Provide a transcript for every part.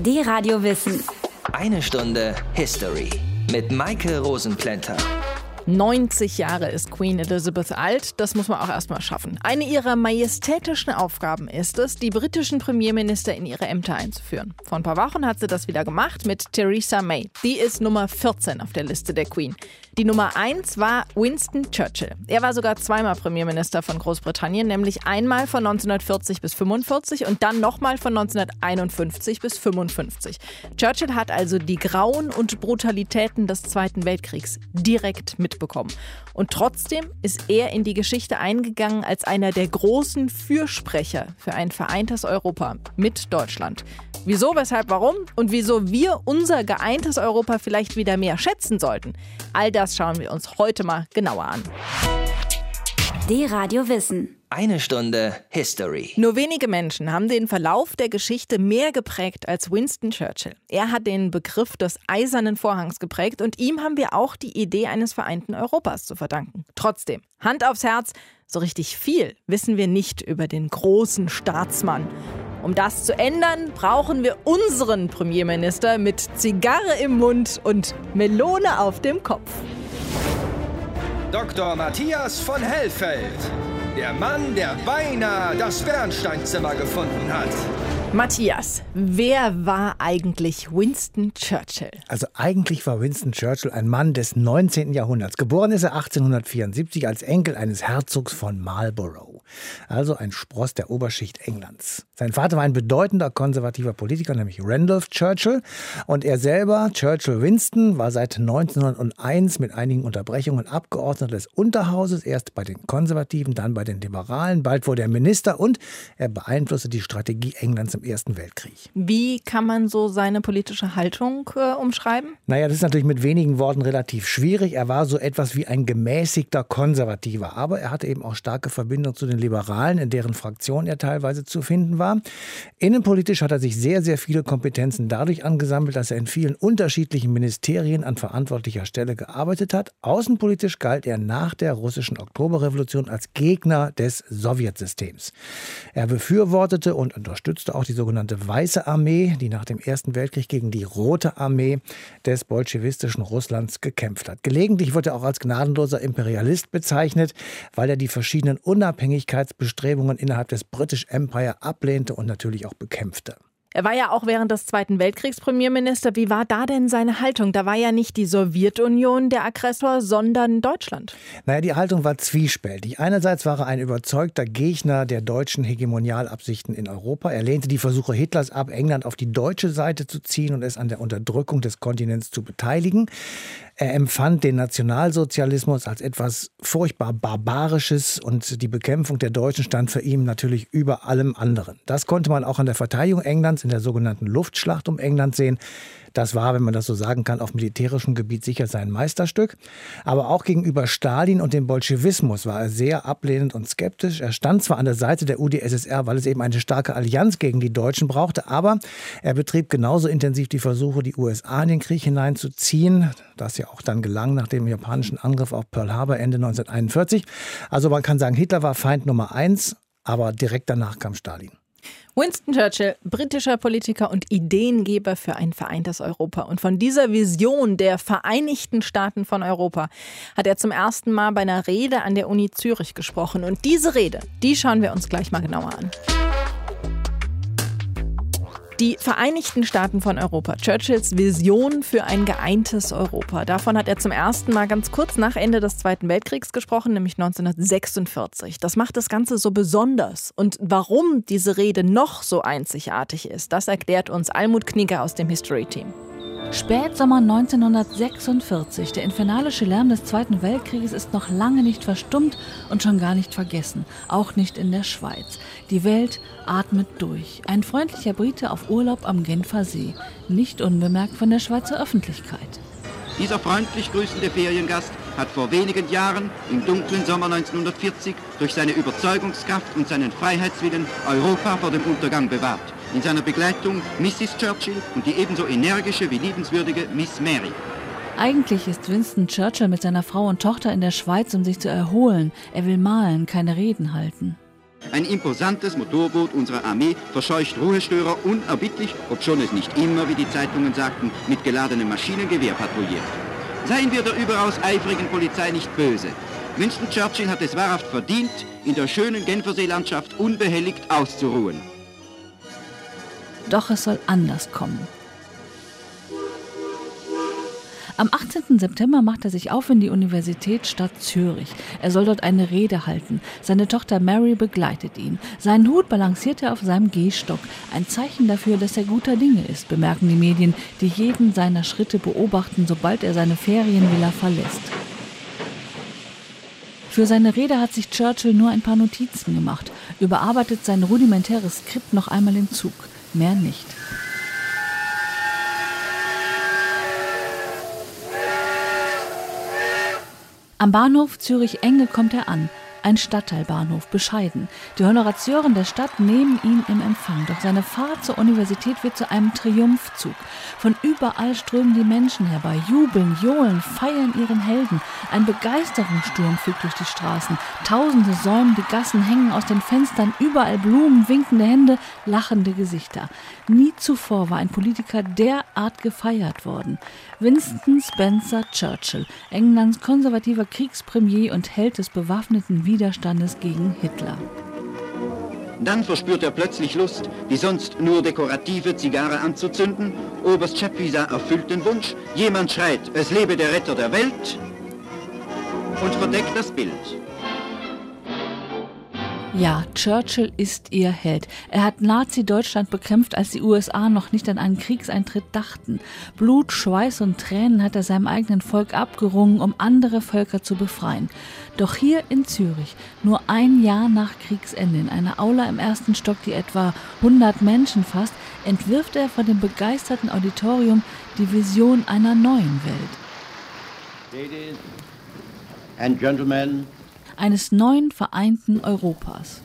Die Radio Wissen. Eine Stunde History mit Maike Rosenplanter. 90 Jahre ist Queen Elizabeth alt, das muss man auch erstmal schaffen. Eine ihrer majestätischen Aufgaben ist es, die britischen Premierminister in ihre Ämter einzuführen. Vor ein paar Wochen hat sie das wieder gemacht mit Theresa May. Die ist Nummer 14 auf der Liste der Queen. Die Nummer 1 war Winston Churchill. Er war sogar zweimal Premierminister von Großbritannien, nämlich einmal von 1940 bis 45 und dann nochmal von 1951 bis 55. Churchill hat also die Grauen und Brutalitäten des Zweiten Weltkriegs direkt mitbekommen. Und trotzdem ist er in die Geschichte eingegangen als einer der großen Fürsprecher für ein vereintes Europa mit Deutschland. Wieso, weshalb, warum und wieso wir unser geeintes Europa vielleicht wieder mehr schätzen sollten, all das schauen wir uns heute mal genauer an. Die Radio Wissen. Eine Stunde History. Nur wenige Menschen haben den Verlauf der Geschichte mehr geprägt als Winston Churchill. Er hat den Begriff des Eisernen Vorhangs geprägt und ihm haben wir auch die Idee eines vereinten Europas zu verdanken. Trotzdem, Hand aufs Herz, so richtig viel wissen wir nicht über den großen Staatsmann. Um das zu ändern, brauchen wir unseren Premierminister mit Zigarre im Mund und Melone auf dem Kopf. Dr. Matthias von Hellfeld. Der Mann, der beinahe das Bernsteinzimmer gefunden hat. Matthias, wer war eigentlich Winston Churchill? Also eigentlich war Winston Churchill ein Mann des 19. Jahrhunderts. Geboren ist er 1874 als Enkel eines Herzogs von Marlborough, also ein Spross der Oberschicht Englands. Sein Vater war ein bedeutender konservativer Politiker, nämlich Randolph Churchill. Und er selber, Churchill Winston, war seit 1901 mit einigen Unterbrechungen Abgeordneter des Unterhauses, erst bei den Konservativen, dann bei den Liberalen. Bald wurde er Minister und er beeinflusste die Strategie Englands im Ersten Weltkrieg. Wie kann man so seine politische Haltung äh, umschreiben? Naja, das ist natürlich mit wenigen Worten relativ schwierig. Er war so etwas wie ein gemäßigter Konservativer, aber er hatte eben auch starke Verbindungen zu den Liberalen, in deren Fraktion er teilweise zu finden war. Innenpolitisch hat er sich sehr, sehr viele Kompetenzen dadurch angesammelt, dass er in vielen unterschiedlichen Ministerien an verantwortlicher Stelle gearbeitet hat. Außenpolitisch galt er nach der russischen Oktoberrevolution als Gegner des Sowjetsystems. Er befürwortete und unterstützte auch die sogenannte Weiße Armee, die nach dem Ersten Weltkrieg gegen die Rote Armee des bolschewistischen Russlands gekämpft hat. Gelegentlich wird er auch als gnadenloser Imperialist bezeichnet, weil er die verschiedenen Unabhängigkeitsbestrebungen innerhalb des British Empire ablehnte und natürlich auch bekämpfte. Er war ja auch während des Zweiten Weltkriegs Premierminister. Wie war da denn seine Haltung? Da war ja nicht die Sowjetunion der Aggressor, sondern Deutschland. Naja, die Haltung war zwiespältig. Einerseits war er ein überzeugter Gegner der deutschen Hegemonialabsichten in Europa. Er lehnte die Versuche Hitlers ab, England auf die deutsche Seite zu ziehen und es an der Unterdrückung des Kontinents zu beteiligen. Er empfand den Nationalsozialismus als etwas furchtbar Barbarisches und die Bekämpfung der Deutschen stand für ihn natürlich über allem anderen. Das konnte man auch an der Verteidigung Englands in der sogenannten Luftschlacht um England sehen. Das war, wenn man das so sagen kann, auf militärischem Gebiet sicher sein Meisterstück. Aber auch gegenüber Stalin und dem Bolschewismus war er sehr ablehnend und skeptisch. Er stand zwar an der Seite der UdSSR, weil es eben eine starke Allianz gegen die Deutschen brauchte, aber er betrieb genauso intensiv die Versuche, die USA in den Krieg hineinzuziehen. Das ja auch dann gelang nach dem japanischen Angriff auf Pearl Harbor Ende 1941. Also man kann sagen, Hitler war Feind Nummer eins, aber direkt danach kam Stalin. Winston Churchill, britischer Politiker und Ideengeber für ein vereintes Europa. Und von dieser Vision der Vereinigten Staaten von Europa hat er zum ersten Mal bei einer Rede an der Uni Zürich gesprochen. Und diese Rede, die schauen wir uns gleich mal genauer an. Die Vereinigten Staaten von Europa, Churchills Vision für ein geeintes Europa. Davon hat er zum ersten Mal ganz kurz nach Ende des Zweiten Weltkriegs gesprochen, nämlich 1946. Das macht das Ganze so besonders. Und warum diese Rede noch so einzigartig ist, das erklärt uns Almut Knieger aus dem History Team. Spätsommer 1946. Der infernalische Lärm des Zweiten Weltkrieges ist noch lange nicht verstummt und schon gar nicht vergessen. Auch nicht in der Schweiz. Die Welt atmet durch. Ein freundlicher Brite auf Urlaub am Genfer See. Nicht unbemerkt von der Schweizer Öffentlichkeit. Dieser freundlich grüßende Feriengast hat vor wenigen Jahren, im dunklen Sommer 1940, durch seine Überzeugungskraft und seinen Freiheitswillen Europa vor dem Untergang bewahrt. In seiner Begleitung Mrs. Churchill und die ebenso energische wie liebenswürdige Miss Mary. Eigentlich ist Winston Churchill mit seiner Frau und Tochter in der Schweiz, um sich zu erholen. Er will malen, keine Reden halten. Ein imposantes Motorboot unserer Armee verscheucht Ruhestörer unerbittlich, obschon es nicht immer, wie die Zeitungen sagten, mit geladenem Maschinengewehr patrouilliert. Seien wir der überaus eifrigen Polizei nicht böse. Winston Churchill hat es wahrhaft verdient, in der schönen Genferseelandschaft unbehelligt auszuruhen. Doch es soll anders kommen. Am 18. September macht er sich auf in die Universitätsstadt Zürich. Er soll dort eine Rede halten. Seine Tochter Mary begleitet ihn. Seinen Hut balanciert er auf seinem Gehstock. Ein Zeichen dafür, dass er guter Dinge ist, bemerken die Medien, die jeden seiner Schritte beobachten, sobald er seine Ferienvilla verlässt. Für seine Rede hat sich Churchill nur ein paar Notizen gemacht, überarbeitet sein rudimentäres Skript noch einmal im Zug. Mehr nicht. Am Bahnhof Zürich-Enge kommt er an. Ein Stadtteilbahnhof, bescheiden. Die Honorateuren der Stadt nehmen ihn im Empfang. Doch seine Fahrt zur Universität wird zu einem Triumphzug. Von überall strömen die Menschen herbei, jubeln, johlen, feiern ihren Helden. Ein Begeisterungssturm fegt durch die Straßen. Tausende säumen die Gassen, hängen aus den Fenstern, überall Blumen, winkende Hände, lachende Gesichter. Nie zuvor war ein Politiker derart gefeiert worden. Winston Spencer Churchill, Englands konservativer Kriegspremier und Held des bewaffneten Widerstandes gegen Hitler. Dann verspürt er plötzlich Lust, die sonst nur dekorative Zigarre anzuzünden. Oberst Chapvisa erfüllt den Wunsch. Jemand schreit, es lebe der Retter der Welt und verdeckt das Bild. Ja, Churchill ist ihr Held. Er hat Nazi-Deutschland bekämpft, als die USA noch nicht an einen Kriegseintritt dachten. Blut, Schweiß und Tränen hat er seinem eigenen Volk abgerungen, um andere Völker zu befreien. Doch hier in Zürich, nur ein Jahr nach Kriegsende, in einer Aula im ersten Stock, die etwa 100 Menschen fasst, entwirft er vor dem begeisterten Auditorium die Vision einer neuen Welt. Ladies and Gentlemen, eines neuen vereinten Europas.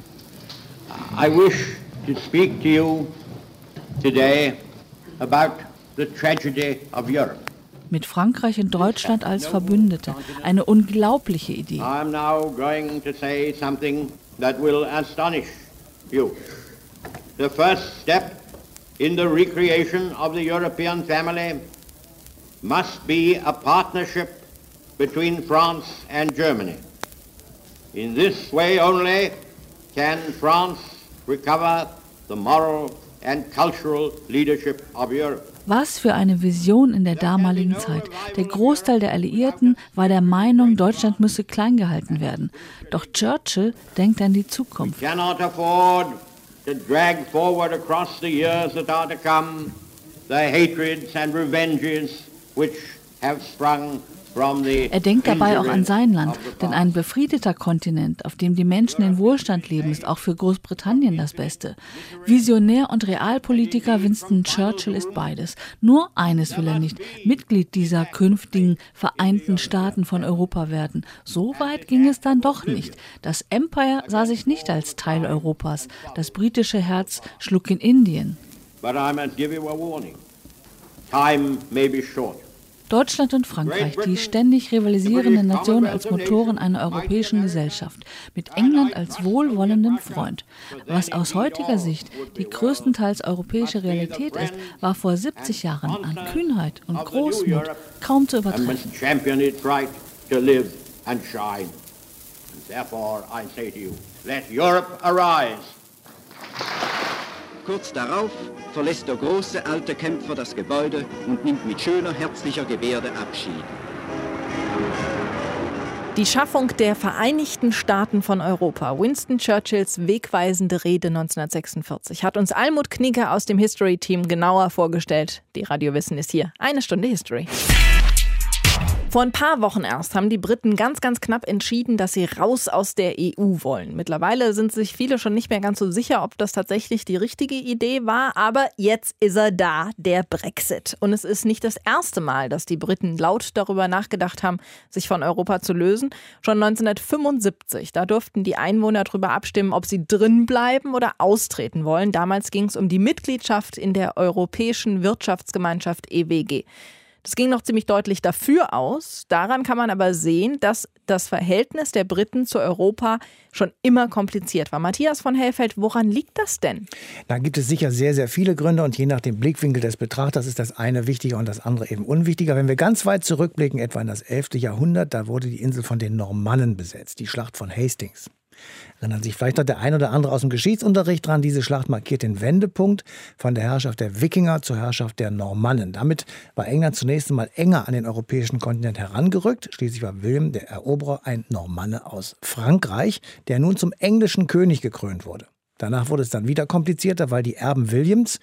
I wish to speak to you today about the tragedy of Europe. Mit Frankreich und Deutschland als Verbündete. Eine unglaubliche Idee. I'm now going to say something that will astonish you. The first step in the recreation of the European family must be a partnership between France and Germany. In this way only can France recover the moral and cultural leadership of Europe. Was für eine Vision in der damaligen Zeit. Der Großteil der Alliierten war der Meinung, Deutschland müsse klein gehalten werden. Doch Churchill denkt an die Zukunft. We cannot afford to drag forward across the years that are to come the hatreds and revenges which have sprung er denkt dabei auch an sein Land, denn ein befriedeter Kontinent, auf dem die Menschen in Wohlstand leben, ist auch für Großbritannien das Beste. Visionär und Realpolitiker Winston Churchill ist beides. Nur eines will er nicht, Mitglied dieser künftigen Vereinten Staaten von Europa werden. So weit ging es dann doch nicht. Das Empire sah sich nicht als Teil Europas. Das britische Herz schlug in Indien. But I must give you a warning. Time may be short. Deutschland und Frankreich, die ständig rivalisierenden Nationen als Motoren einer europäischen Gesellschaft, mit England als wohlwollendem Freund. Was aus heutiger Sicht die größtenteils europäische Realität ist, war vor 70 Jahren an Kühnheit und Großmut kaum zu übertreffen. Therefore I say to you, let Europe arise. Kurz darauf verlässt der große alte Kämpfer das Gebäude und nimmt mit schöner, herzlicher Gebärde Abschied. Die Schaffung der Vereinigten Staaten von Europa, Winston Churchills wegweisende Rede 1946, hat uns Almut Knieger aus dem History-Team genauer vorgestellt. Die Radiowissen ist hier. Eine Stunde History. Vor ein paar Wochen erst haben die Briten ganz, ganz knapp entschieden, dass sie raus aus der EU wollen. Mittlerweile sind sich viele schon nicht mehr ganz so sicher, ob das tatsächlich die richtige Idee war. Aber jetzt ist er da, der Brexit. Und es ist nicht das erste Mal, dass die Briten laut darüber nachgedacht haben, sich von Europa zu lösen. Schon 1975, da durften die Einwohner darüber abstimmen, ob sie drin bleiben oder austreten wollen. Damals ging es um die Mitgliedschaft in der Europäischen Wirtschaftsgemeinschaft EWG. Das ging noch ziemlich deutlich dafür aus. Daran kann man aber sehen, dass das Verhältnis der Briten zu Europa schon immer kompliziert war. Matthias von Hellfeld, woran liegt das denn? Da gibt es sicher sehr, sehr viele Gründe und je nach dem Blickwinkel des Betrachters ist das eine wichtiger und das andere eben unwichtiger. Wenn wir ganz weit zurückblicken, etwa in das 11. Jahrhundert, da wurde die Insel von den Normannen besetzt, die Schlacht von Hastings. Erinnern sich vielleicht noch der ein oder andere aus dem Geschichtsunterricht dran. Diese Schlacht markiert den Wendepunkt von der Herrschaft der Wikinger zur Herrschaft der Normannen. Damit war England zunächst einmal enger an den europäischen Kontinent herangerückt. Schließlich war William der Eroberer ein Normanne aus Frankreich, der nun zum englischen König gekrönt wurde. Danach wurde es dann wieder komplizierter, weil die Erben Williams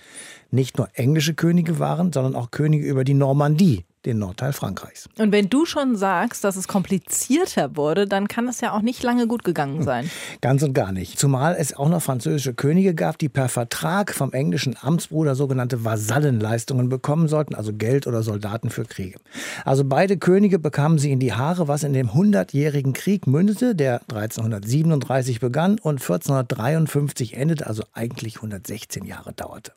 nicht nur englische Könige waren, sondern auch Könige über die Normandie, den Nordteil Frankreichs. Und wenn du schon sagst, dass es komplizierter wurde, dann kann es ja auch nicht lange gut gegangen sein. Ganz und gar nicht. Zumal es auch noch französische Könige gab, die per Vertrag vom englischen Amtsbruder sogenannte Vasallenleistungen bekommen sollten, also Geld oder Soldaten für Kriege. Also beide Könige bekamen sie in die Haare, was in dem Hundertjährigen Krieg mündete, der 1337 begann und 1453 endete, also eigentlich 116 Jahre dauerte.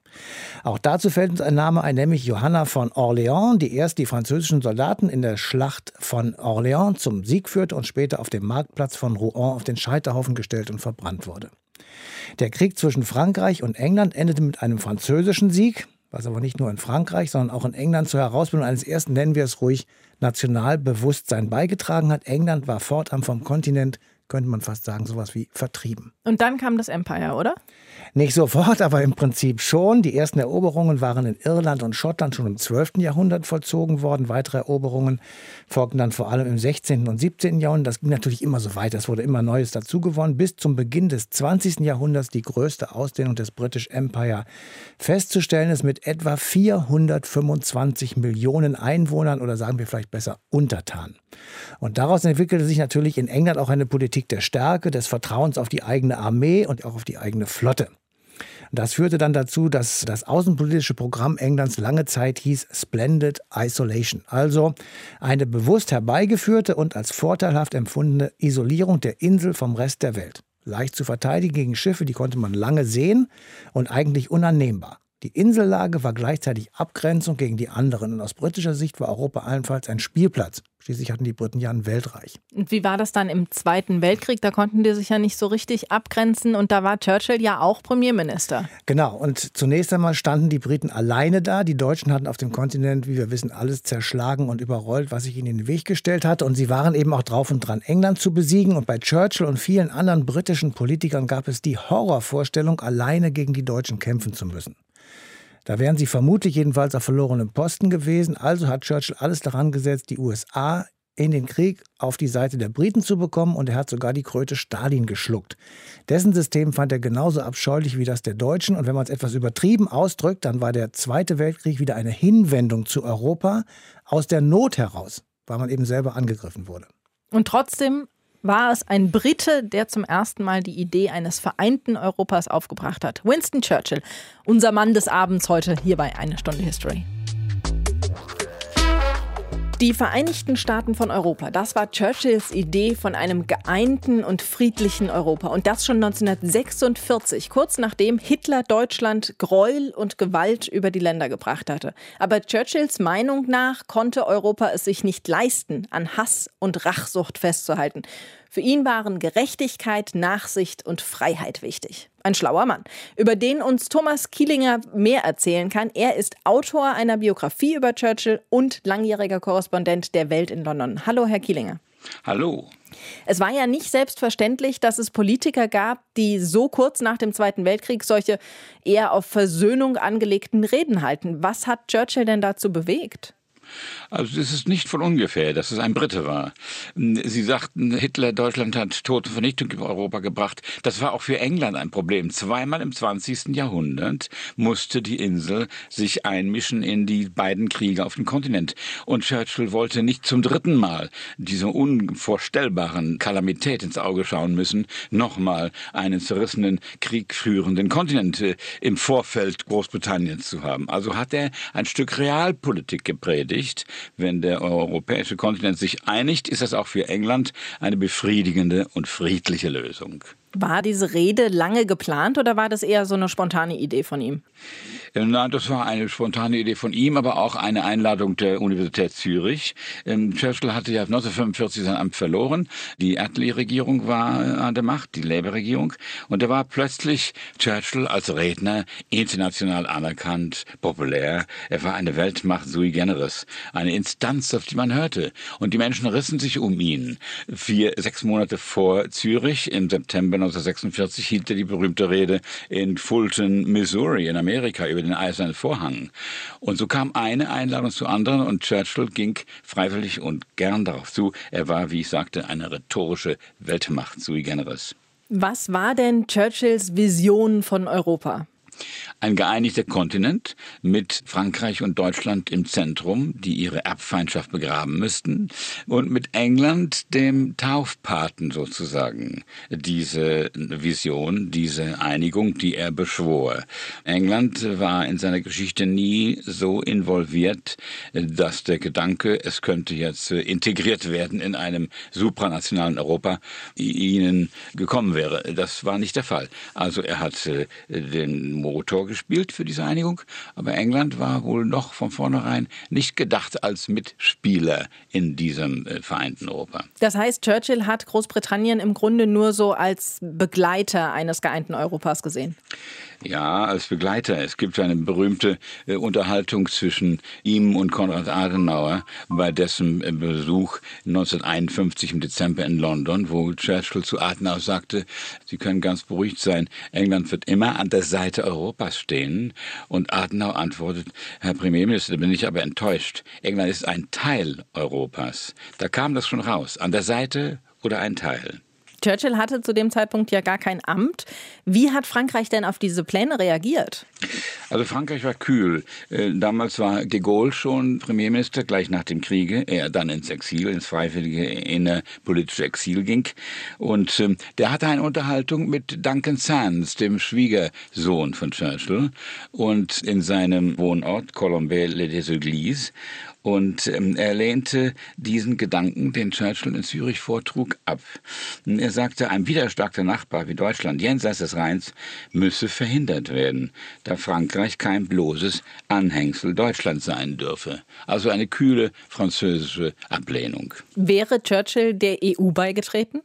Auch dazu fällt uns ein Name ein, nämlich Johanna von Orléans, die erst die französischen Soldaten in der Schlacht von Orléans zum Sieg führte und später auf dem Marktplatz von Rouen auf den Scheiterhaufen gestellt und verbrannt wurde. Der Krieg zwischen Frankreich und England endete mit einem französischen Sieg, was aber nicht nur in Frankreich, sondern auch in England zur Herausbildung eines ersten, nennen wir es ruhig, Nationalbewusstsein beigetragen hat. England war fortan vom Kontinent könnte man fast sagen, sowas wie vertrieben. Und dann kam das Empire, oder? Nicht sofort, aber im Prinzip schon. Die ersten Eroberungen waren in Irland und Schottland schon im 12. Jahrhundert vollzogen worden. Weitere Eroberungen folgten dann vor allem im 16. und 17. Jahrhundert. Das ging natürlich immer so weiter. Es wurde immer Neues dazugewonnen. Bis zum Beginn des 20. Jahrhunderts die größte Ausdehnung des British Empire festzustellen ist mit etwa 425 Millionen Einwohnern oder sagen wir vielleicht besser Untertanen. Und daraus entwickelte sich natürlich in England auch eine Politik der Stärke, des Vertrauens auf die eigene Armee und auch auf die eigene Flotte. Das führte dann dazu, dass das außenpolitische Programm Englands lange Zeit hieß Splendid Isolation, also eine bewusst herbeigeführte und als vorteilhaft empfundene Isolierung der Insel vom Rest der Welt. Leicht zu verteidigen gegen Schiffe, die konnte man lange sehen und eigentlich unannehmbar. Die Insellage war gleichzeitig Abgrenzung gegen die anderen und aus britischer Sicht war Europa allenfalls ein Spielplatz. Schließlich hatten die Briten ja ein Weltreich. Und wie war das dann im Zweiten Weltkrieg? Da konnten die sich ja nicht so richtig abgrenzen und da war Churchill ja auch Premierminister. Genau, und zunächst einmal standen die Briten alleine da. Die Deutschen hatten auf dem Kontinent, wie wir wissen, alles zerschlagen und überrollt, was sich ihnen in den Weg gestellt hatte. Und sie waren eben auch drauf und dran, England zu besiegen. Und bei Churchill und vielen anderen britischen Politikern gab es die Horrorvorstellung, alleine gegen die Deutschen kämpfen zu müssen. Da wären sie vermutlich jedenfalls auf verlorenem Posten gewesen. Also hat Churchill alles daran gesetzt, die USA in den Krieg auf die Seite der Briten zu bekommen und er hat sogar die Kröte Stalin geschluckt. Dessen System fand er genauso abscheulich wie das der Deutschen und wenn man es etwas übertrieben ausdrückt, dann war der Zweite Weltkrieg wieder eine Hinwendung zu Europa aus der Not heraus, weil man eben selber angegriffen wurde. Und trotzdem war es ein Brite, der zum ersten Mal die Idee eines vereinten Europas aufgebracht hat. Winston Churchill, unser Mann des Abends heute hier bei Eine Stunde History. Die Vereinigten Staaten von Europa, das war Churchills Idee von einem geeinten und friedlichen Europa. Und das schon 1946, kurz nachdem Hitler Deutschland Gräuel und Gewalt über die Länder gebracht hatte. Aber Churchills Meinung nach konnte Europa es sich nicht leisten, an Hass und Rachsucht festzuhalten. Für ihn waren Gerechtigkeit, Nachsicht und Freiheit wichtig. Ein schlauer Mann, über den uns Thomas Kielinger mehr erzählen kann. Er ist Autor einer Biografie über Churchill und langjähriger Korrespondent der Welt in London. Hallo, Herr Kielinger. Hallo. Es war ja nicht selbstverständlich, dass es Politiker gab, die so kurz nach dem Zweiten Weltkrieg solche eher auf Versöhnung angelegten Reden halten. Was hat Churchill denn dazu bewegt? Also es ist nicht von ungefähr, dass es ein Brite war. Sie sagten, Hitler Deutschland hat Tod und Vernichtung über Europa gebracht. Das war auch für England ein Problem. Zweimal im 20. Jahrhundert musste die Insel sich einmischen in die beiden Kriege auf dem Kontinent. Und Churchill wollte nicht zum dritten Mal dieser unvorstellbaren Kalamität ins Auge schauen müssen, nochmal einen zerrissenen, kriegführenden Kontinent äh, im Vorfeld Großbritanniens zu haben. Also hat er ein Stück Realpolitik gepredigt, wenn der europäische Kontinent sich einigt, ist das auch für England eine befriedigende und friedliche Lösung. War diese Rede lange geplant oder war das eher so eine spontane Idee von ihm? Nein, das war eine spontane Idee von ihm, aber auch eine Einladung der Universität Zürich. Ähm, Churchill hatte ja 1945 sein Amt verloren. Die Attlee-Regierung war äh, an der Macht, die Labour-Regierung. Und da war plötzlich Churchill als Redner international anerkannt, populär. Er war eine Weltmacht sui generis, eine Instanz, auf die man hörte. Und die Menschen rissen sich um ihn. Vier, sechs Monate vor Zürich, im September 1946, hielt er die berühmte Rede in Fulton, Missouri in Amerika über den Eisernen Vorhang. Und so kam eine Einladung zu anderen und Churchill ging freiwillig und gern darauf zu. Er war, wie ich sagte, eine rhetorische Weltmacht sui generis. Was war denn Churchills Vision von Europa? Ein geeinigter Kontinent mit Frankreich und Deutschland im Zentrum, die ihre Erbfeindschaft begraben müssten, und mit England, dem Taufpaten sozusagen, diese Vision, diese Einigung, die er beschwor. England war in seiner Geschichte nie so involviert, dass der Gedanke, es könnte jetzt integriert werden in einem supranationalen Europa, ihnen gekommen wäre. Das war nicht der Fall. Also er hat den Motor gespielt für diese Einigung, aber England war wohl noch von vornherein nicht gedacht als Mitspieler in diesem äh, vereinten Europa. Das heißt, Churchill hat Großbritannien im Grunde nur so als Begleiter eines geeinten Europas gesehen. Ja, als Begleiter. Es gibt eine berühmte äh, Unterhaltung zwischen ihm und Konrad Adenauer bei dessen äh, Besuch 1951 im Dezember in London, wo Churchill zu Adenauer sagte, Sie können ganz beruhigt sein, England wird immer an der Seite Europas stehen. Und Adenauer antwortet, Herr Premierminister, da bin ich aber enttäuscht. England ist ein Teil Europas. Da kam das schon raus. An der Seite oder ein Teil. Churchill hatte zu dem Zeitpunkt ja gar kein Amt. Wie hat Frankreich denn auf diese Pläne reagiert? Also Frankreich war kühl. Äh, damals war de Gaulle schon Premierminister, gleich nach dem Kriege. Er dann ins Exil, ins freiwillige innerpolitische Exil ging. Und ähm, der hatte eine Unterhaltung mit Duncan Sands, dem Schwiegersohn von Churchill, und in seinem Wohnort Colombey-les-Églises. Und ähm, er lehnte diesen Gedanken, den Churchill in Zürich vortrug, ab. Er sagte, ein widerstarker Nachbar wie Deutschland jenseits des Rheins müsse verhindert werden, da Frankreich kein bloßes Anhängsel Deutschland sein dürfe. Also eine kühle französische Ablehnung. Wäre Churchill der EU beigetreten?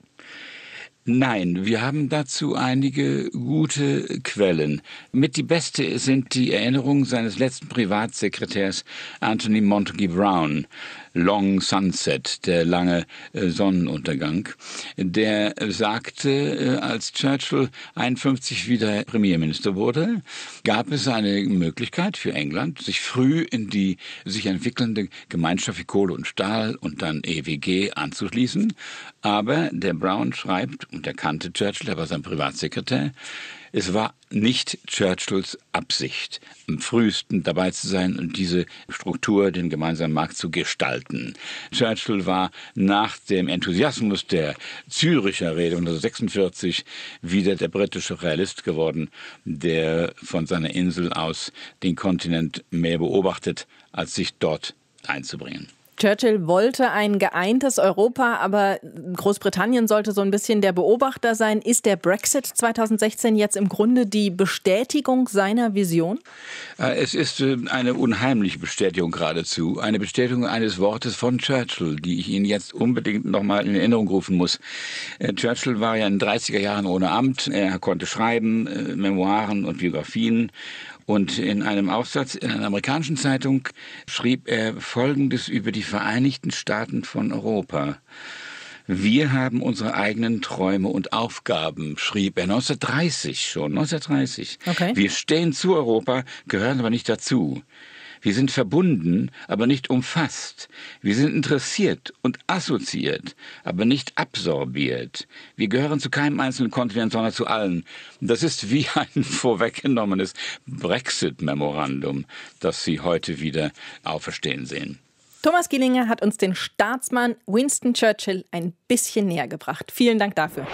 Nein, wir haben dazu einige gute Quellen. Mit die beste sind die Erinnerungen seines letzten Privatsekretärs Anthony Montague Brown. Long Sunset, der lange äh, Sonnenuntergang, der sagte, äh, als Churchill 51 wieder Premierminister wurde, gab es eine Möglichkeit für England, sich früh in die sich entwickelnde Gemeinschaft wie Kohle und Stahl und dann EWG anzuschließen. Aber der Brown schreibt, und er kannte Churchill, er war sein Privatsekretär, es war nicht Churchills Absicht, am frühesten dabei zu sein und diese Struktur, den gemeinsamen Markt zu gestalten. Churchill war nach dem Enthusiasmus der Züricher Rede 1946 wieder der britische Realist geworden, der von seiner Insel aus den Kontinent mehr beobachtet, als sich dort einzubringen. Churchill wollte ein geeintes Europa, aber Großbritannien sollte so ein bisschen der Beobachter sein. Ist der Brexit 2016 jetzt im Grunde die Bestätigung seiner Vision? Äh, es ist äh, eine unheimliche Bestätigung geradezu. Eine Bestätigung eines Wortes von Churchill, die ich Ihnen jetzt unbedingt nochmal in Erinnerung rufen muss. Äh, Churchill war ja in den 30er Jahren ohne Amt. Er konnte schreiben, Memoiren und Biografien. Und in einem Aufsatz in einer amerikanischen Zeitung schrieb er Folgendes über die Vereinigten Staaten von Europa. Wir haben unsere eigenen Träume und Aufgaben, schrieb er 1930 schon, 1930. Okay. Wir stehen zu Europa, gehören aber nicht dazu. Wir sind verbunden, aber nicht umfasst. Wir sind interessiert und assoziiert, aber nicht absorbiert. Wir gehören zu keinem einzelnen Kontinent, sondern zu allen. Das ist wie ein vorweggenommenes Brexit-Memorandum, das Sie heute wieder auferstehen sehen. Thomas Gielinger hat uns den Staatsmann Winston Churchill ein bisschen näher gebracht. Vielen Dank dafür.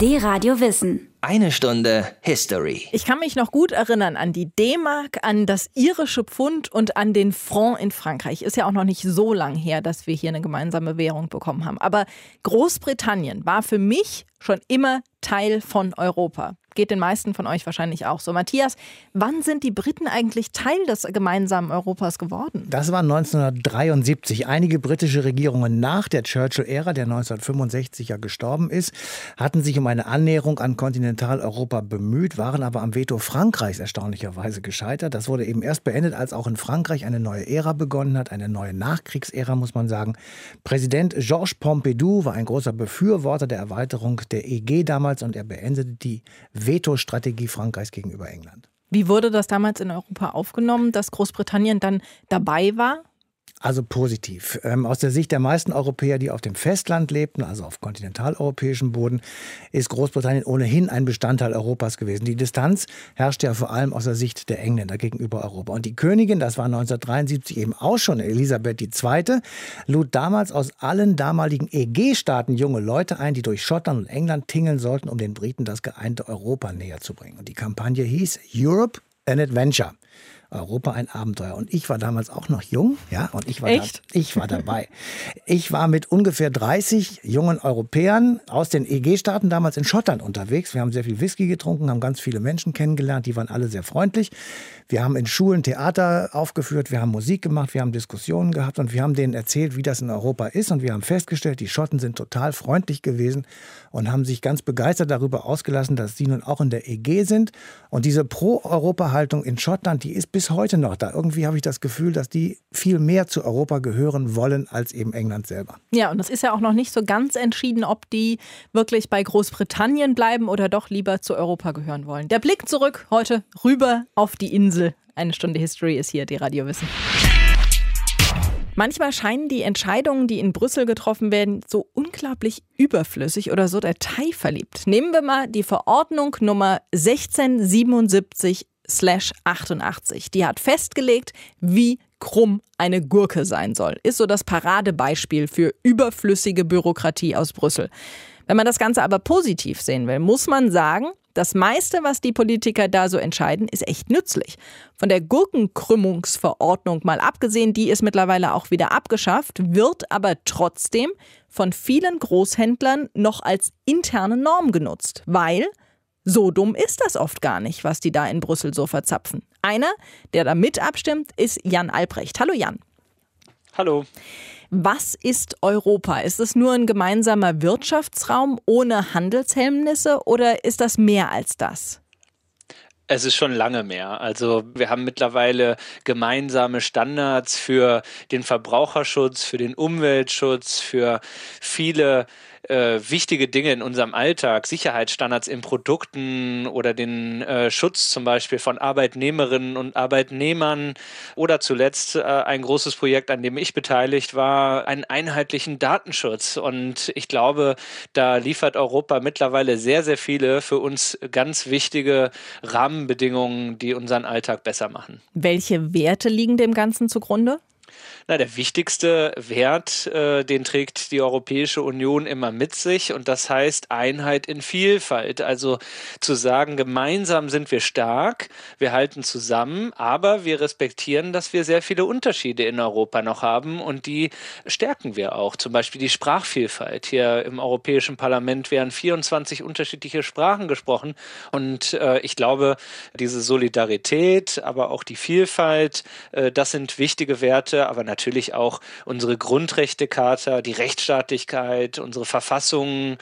Die Radio Wissen. Eine Stunde History. Ich kann mich noch gut erinnern an die D-Mark, an das irische Pfund und an den Franc in Frankreich. Ist ja auch noch nicht so lang her, dass wir hier eine gemeinsame Währung bekommen haben. Aber Großbritannien war für mich schon immer Teil von Europa. Geht den meisten von euch wahrscheinlich auch so. Matthias, wann sind die Briten eigentlich Teil des gemeinsamen Europas geworden? Das war 1973. Einige britische Regierungen nach der Churchill-Ära, der 1965 ja gestorben ist, hatten sich um eine Annäherung an Kontinentaleuropa bemüht, waren aber am Veto Frankreichs erstaunlicherweise gescheitert. Das wurde eben erst beendet, als auch in Frankreich eine neue Ära begonnen hat, eine neue Nachkriegsära, muss man sagen. Präsident Georges Pompidou war ein großer Befürworter der Erweiterung der EG damals und er beendete die Veto-Strategie Frankreichs gegenüber England. Wie wurde das damals in Europa aufgenommen, dass Großbritannien dann dabei war? Also positiv. Ähm, aus der Sicht der meisten Europäer, die auf dem Festland lebten, also auf kontinentaleuropäischem Boden, ist Großbritannien ohnehin ein Bestandteil Europas gewesen. Die Distanz herrscht ja vor allem aus der Sicht der Engländer gegenüber Europa. Und die Königin, das war 1973 eben auch schon Elisabeth II., lud damals aus allen damaligen EG-Staaten junge Leute ein, die durch Schottland und England tingeln sollten, um den Briten das geeinte Europa näher zu bringen. Und die Kampagne hieß Europe an Adventure. Europa ein Abenteuer. Und ich war damals auch noch jung, ja, und ich war, Echt? Da, ich war dabei. Ich war mit ungefähr 30 jungen Europäern aus den EG-Staaten damals in Schottland unterwegs. Wir haben sehr viel Whisky getrunken, haben ganz viele Menschen kennengelernt, die waren alle sehr freundlich. Wir haben in Schulen Theater aufgeführt, wir haben Musik gemacht, wir haben Diskussionen gehabt und wir haben denen erzählt, wie das in Europa ist. Und wir haben festgestellt, die Schotten sind total freundlich gewesen und haben sich ganz begeistert darüber ausgelassen, dass sie nun auch in der EG sind. Und diese Pro-Europa-Haltung in Schottland, die ist bis heute noch da. Irgendwie habe ich das Gefühl, dass die viel mehr zu Europa gehören wollen als eben England selber. Ja, und es ist ja auch noch nicht so ganz entschieden, ob die wirklich bei Großbritannien bleiben oder doch lieber zu Europa gehören wollen. Der Blick zurück heute rüber auf die Insel. Eine Stunde History ist hier, die Radiowissen. Manchmal scheinen die Entscheidungen, die in Brüssel getroffen werden, so unglaublich überflüssig oder so detailverliebt. Nehmen wir mal die Verordnung Nummer 1677-88. Die hat festgelegt, wie krumm eine Gurke sein soll. Ist so das Paradebeispiel für überflüssige Bürokratie aus Brüssel. Wenn man das Ganze aber positiv sehen will, muss man sagen, das meiste, was die Politiker da so entscheiden, ist echt nützlich. Von der Gurkenkrümmungsverordnung mal abgesehen, die ist mittlerweile auch wieder abgeschafft, wird aber trotzdem von vielen Großhändlern noch als interne Norm genutzt, weil so dumm ist das oft gar nicht, was die da in Brüssel so verzapfen. Einer, der da mit abstimmt, ist Jan Albrecht. Hallo Jan. Hallo. Was ist Europa? Ist es nur ein gemeinsamer Wirtschaftsraum ohne Handelshemmnisse oder ist das mehr als das? Es ist schon lange mehr. Also wir haben mittlerweile gemeinsame Standards für den Verbraucherschutz, für den Umweltschutz, für viele äh, wichtige Dinge in unserem Alltag, Sicherheitsstandards in Produkten oder den äh, Schutz zum Beispiel von Arbeitnehmerinnen und Arbeitnehmern oder zuletzt äh, ein großes Projekt, an dem ich beteiligt war, einen einheitlichen Datenschutz. Und ich glaube, da liefert Europa mittlerweile sehr, sehr viele für uns ganz wichtige Rahmenbedingungen, die unseren Alltag besser machen. Welche Werte liegen dem Ganzen zugrunde? Na, der wichtigste Wert, äh, den trägt die Europäische Union immer mit sich und das heißt Einheit in Vielfalt. Also zu sagen, gemeinsam sind wir stark, wir halten zusammen, aber wir respektieren, dass wir sehr viele Unterschiede in Europa noch haben und die stärken wir auch. Zum Beispiel die Sprachvielfalt. Hier im Europäischen Parlament werden 24 unterschiedliche Sprachen gesprochen und äh, ich glaube, diese Solidarität, aber auch die Vielfalt, äh, das sind wichtige Werte, aber natürlich auch unsere Grundrechtecharta, die Rechtsstaatlichkeit, unsere Verfassung,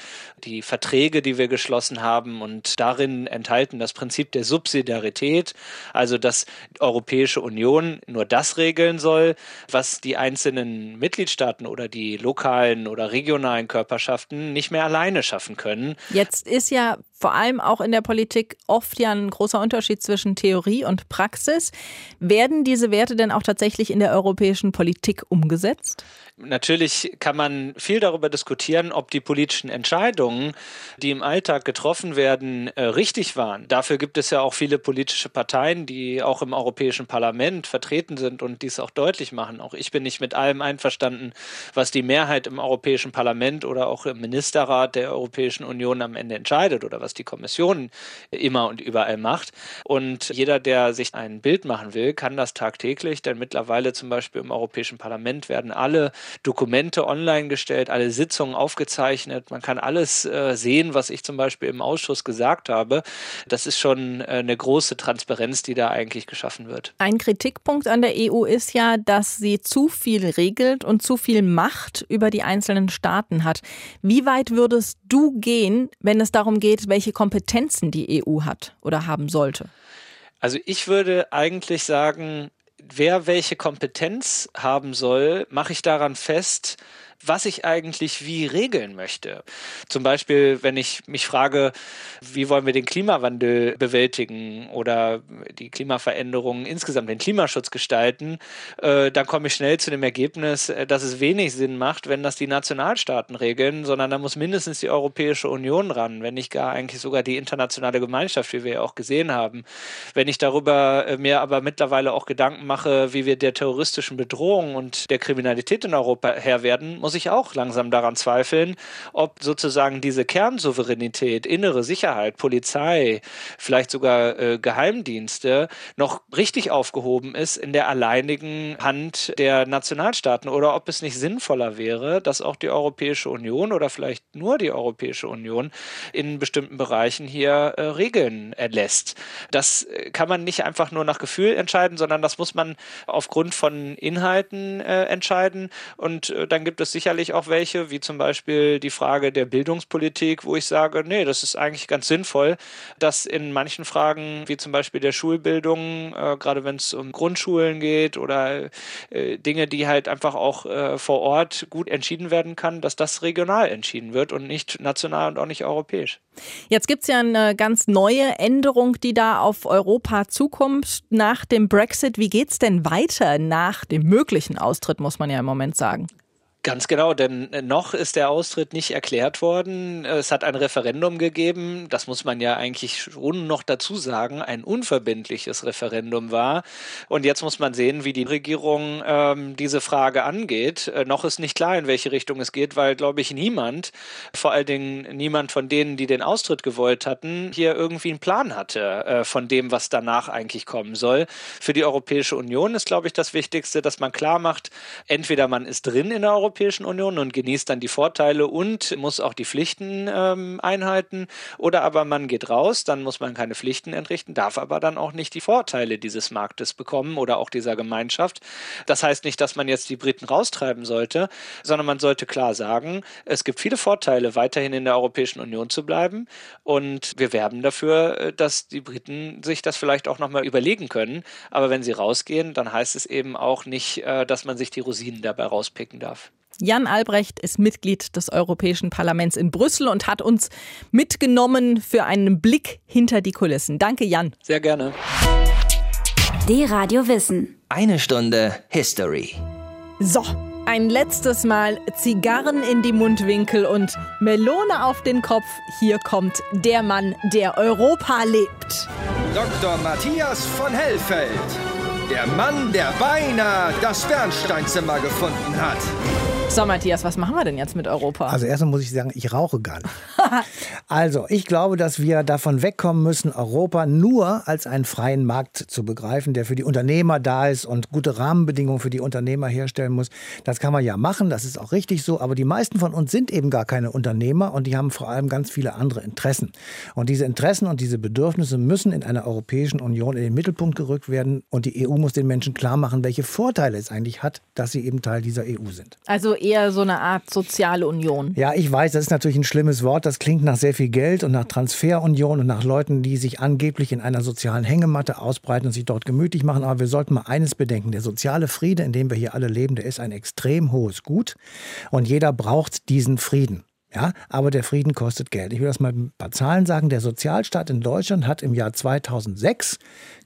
die Verträge, die wir geschlossen haben und darin enthalten das Prinzip der Subsidiarität, also dass die Europäische Union nur das regeln soll, was die einzelnen Mitgliedstaaten oder die lokalen oder regionalen Körperschaften nicht mehr alleine schaffen können. Jetzt ist ja vor allem auch in der Politik oft ja ein großer Unterschied zwischen Theorie und Praxis. Werden diese Werte denn auch tatsächlich in der Europäischen europäischen Politik umgesetzt? Natürlich kann man viel darüber diskutieren, ob die politischen Entscheidungen, die im Alltag getroffen werden, äh, richtig waren. Dafür gibt es ja auch viele politische Parteien, die auch im Europäischen Parlament vertreten sind und dies auch deutlich machen. Auch ich bin nicht mit allem einverstanden, was die Mehrheit im Europäischen Parlament oder auch im Ministerrat der Europäischen Union am Ende entscheidet oder was die Kommission immer und überall macht. Und jeder, der sich ein Bild machen will, kann das tagtäglich, denn mittlerweile zum Beispiel im Europäischen Parlament werden alle Dokumente online gestellt, alle Sitzungen aufgezeichnet. Man kann alles äh, sehen, was ich zum Beispiel im Ausschuss gesagt habe. Das ist schon äh, eine große Transparenz, die da eigentlich geschaffen wird. Ein Kritikpunkt an der EU ist ja, dass sie zu viel regelt und zu viel Macht über die einzelnen Staaten hat. Wie weit würdest du gehen, wenn es darum geht, welche Kompetenzen die EU hat oder haben sollte? Also ich würde eigentlich sagen, wer welche Kompetenz haben soll, mache ich daran fest, was ich eigentlich wie regeln möchte. Zum Beispiel, wenn ich mich frage, wie wollen wir den Klimawandel bewältigen oder die Klimaveränderungen insgesamt, den Klimaschutz gestalten, äh, dann komme ich schnell zu dem Ergebnis, äh, dass es wenig Sinn macht, wenn das die Nationalstaaten regeln, sondern da muss mindestens die Europäische Union ran, wenn nicht gar eigentlich sogar die internationale Gemeinschaft, wie wir ja auch gesehen haben. Wenn ich darüber äh, mir aber mittlerweile auch Gedanken mache, wie wir der terroristischen Bedrohung und der Kriminalität in Europa Herr werden, muss ich auch langsam daran zweifeln, ob sozusagen diese Kernsouveränität, innere Sicherheit, Polizei, vielleicht sogar äh, Geheimdienste noch richtig aufgehoben ist in der alleinigen Hand der Nationalstaaten oder ob es nicht sinnvoller wäre, dass auch die Europäische Union oder vielleicht nur die Europäische Union in bestimmten Bereichen hier äh, Regeln erlässt. Das äh, kann man nicht einfach nur nach Gefühl entscheiden, sondern das muss man aufgrund von Inhalten äh, entscheiden. Und äh, dann gibt es sicherlich auch welche, wie zum Beispiel die Frage der Bildungspolitik, wo ich sage, nee, das ist eigentlich ganz sinnvoll, dass in manchen Fragen, wie zum Beispiel der Schulbildung, äh, gerade wenn es um Grundschulen geht oder äh, Dinge, die halt einfach auch äh, vor Ort gut entschieden werden kann, dass das regional entschieden wird und nicht national und auch nicht europäisch. Jetzt gibt es ja eine ganz neue Änderung, die da auf Europa zukommt nach dem Brexit. Wie geht es denn weiter nach dem möglichen Austritt, muss man ja im Moment sagen? Ganz genau, denn noch ist der Austritt nicht erklärt worden. Es hat ein Referendum gegeben, das muss man ja eigentlich schon noch dazu sagen, ein unverbindliches Referendum war. Und jetzt muss man sehen, wie die Regierung ähm, diese Frage angeht. Äh, noch ist nicht klar, in welche Richtung es geht, weil, glaube ich, niemand, vor allen Dingen niemand von denen, die den Austritt gewollt hatten, hier irgendwie einen Plan hatte äh, von dem, was danach eigentlich kommen soll. Für die Europäische Union ist, glaube ich, das Wichtigste, dass man klar macht, entweder man ist drin in der Europäischen Europäischen Union und genießt dann die Vorteile und muss auch die Pflichten ähm, einhalten. Oder aber man geht raus, dann muss man keine Pflichten entrichten, darf aber dann auch nicht die Vorteile dieses Marktes bekommen oder auch dieser Gemeinschaft. Das heißt nicht, dass man jetzt die Briten raustreiben sollte, sondern man sollte klar sagen, es gibt viele Vorteile, weiterhin in der Europäischen Union zu bleiben. Und wir werben dafür, äh, dass die Briten sich das vielleicht auch nochmal überlegen können. Aber wenn sie rausgehen, dann heißt es eben auch nicht, äh, dass man sich die Rosinen dabei rauspicken darf. Jan Albrecht ist Mitglied des Europäischen Parlaments in Brüssel und hat uns mitgenommen für einen Blick hinter die Kulissen. Danke, Jan. Sehr gerne. Die Radio Wissen. Eine Stunde History. So, ein letztes Mal Zigarren in die Mundwinkel und Melone auf den Kopf. Hier kommt der Mann, der Europa lebt. Dr. Matthias von Hellfeld. Der Mann, der beinahe das Bernsteinzimmer gefunden hat. So, Matthias, was machen wir denn jetzt mit Europa? Also erstmal muss ich sagen, ich rauche gar nicht. also, ich glaube, dass wir davon wegkommen müssen, Europa nur als einen freien Markt zu begreifen, der für die Unternehmer da ist und gute Rahmenbedingungen für die Unternehmer herstellen muss. Das kann man ja machen, das ist auch richtig so, aber die meisten von uns sind eben gar keine Unternehmer und die haben vor allem ganz viele andere Interessen. Und diese Interessen und diese Bedürfnisse müssen in einer Europäischen Union in den Mittelpunkt gerückt werden und die EU muss den Menschen klar machen, welche Vorteile es eigentlich hat, dass sie eben Teil dieser EU sind. Also eher so eine Art soziale Union. Ja, ich weiß, das ist natürlich ein schlimmes Wort. Das klingt nach sehr viel Geld und nach Transferunion und nach Leuten, die sich angeblich in einer sozialen Hängematte ausbreiten und sich dort gemütlich machen. Aber wir sollten mal eines bedenken. Der soziale Friede, in dem wir hier alle leben, der ist ein extrem hohes Gut. Und jeder braucht diesen Frieden. Ja, aber der Frieden kostet Geld. Ich will das mal ein paar Zahlen sagen. Der Sozialstaat in Deutschland hat im Jahr 2006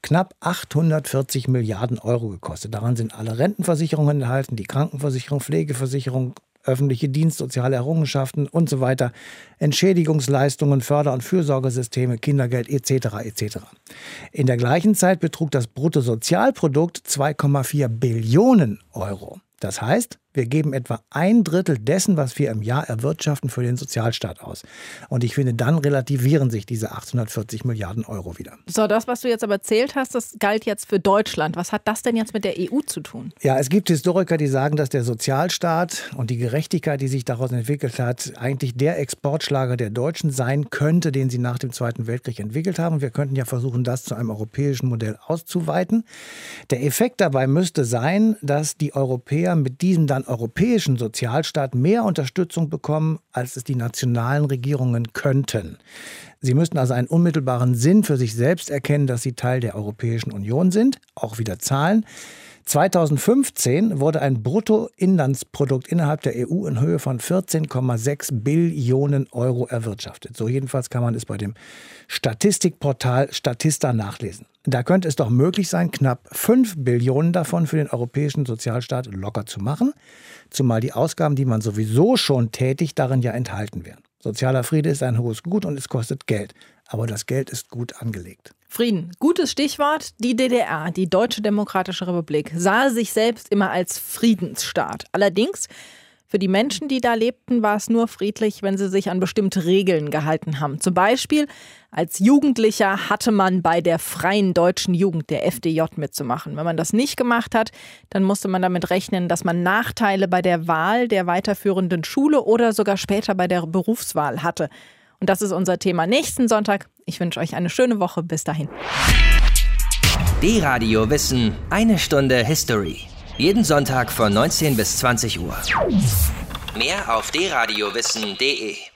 knapp 840 Milliarden Euro gekostet. Daran sind alle Rentenversicherungen enthalten, die Krankenversicherung, Pflegeversicherung, öffentliche Dienst, soziale Errungenschaften und so weiter, Entschädigungsleistungen, Förder- und Fürsorgesysteme, Kindergeld etc. etc. In der gleichen Zeit betrug das Bruttosozialprodukt 2,4 Billionen Euro. Das heißt, wir geben etwa ein Drittel dessen, was wir im Jahr erwirtschaften, für den Sozialstaat aus. Und ich finde, dann relativieren sich diese 840 Milliarden Euro wieder. So, das, was du jetzt aber erzählt hast, das galt jetzt für Deutschland. Was hat das denn jetzt mit der EU zu tun? Ja, es gibt Historiker, die sagen, dass der Sozialstaat und die Gerechtigkeit, die sich daraus entwickelt hat, eigentlich der Exportschlager der Deutschen sein könnte, den sie nach dem Zweiten Weltkrieg entwickelt haben. Wir könnten ja versuchen, das zu einem europäischen Modell auszuweiten. Der Effekt dabei müsste sein, dass die Europäer mit diesem dann europäischen Sozialstaat mehr Unterstützung bekommen, als es die nationalen Regierungen könnten. Sie müssten also einen unmittelbaren Sinn für sich selbst erkennen, dass sie Teil der Europäischen Union sind, auch wieder zahlen. 2015 wurde ein Bruttoinlandsprodukt innerhalb der EU in Höhe von 14,6 Billionen Euro erwirtschaftet. So jedenfalls kann man es bei dem Statistikportal Statista nachlesen. Da könnte es doch möglich sein, knapp 5 Billionen davon für den europäischen Sozialstaat locker zu machen, zumal die Ausgaben, die man sowieso schon tätigt, darin ja enthalten wären. Sozialer Friede ist ein hohes Gut und es kostet Geld, aber das Geld ist gut angelegt. Frieden, gutes Stichwort. Die DDR, die Deutsche Demokratische Republik, sah sich selbst immer als Friedensstaat. Allerdings für die Menschen, die da lebten, war es nur friedlich, wenn sie sich an bestimmte Regeln gehalten haben. Zum Beispiel als Jugendlicher hatte man bei der Freien Deutschen Jugend, der FDJ, mitzumachen. Wenn man das nicht gemacht hat, dann musste man damit rechnen, dass man Nachteile bei der Wahl der weiterführenden Schule oder sogar später bei der Berufswahl hatte. Und das ist unser Thema nächsten Sonntag. Ich wünsche euch eine schöne Woche. Bis dahin. D-Radio Wissen, eine Stunde History. Jeden Sonntag von 19 bis 20 Uhr. Mehr auf dradiowissen.de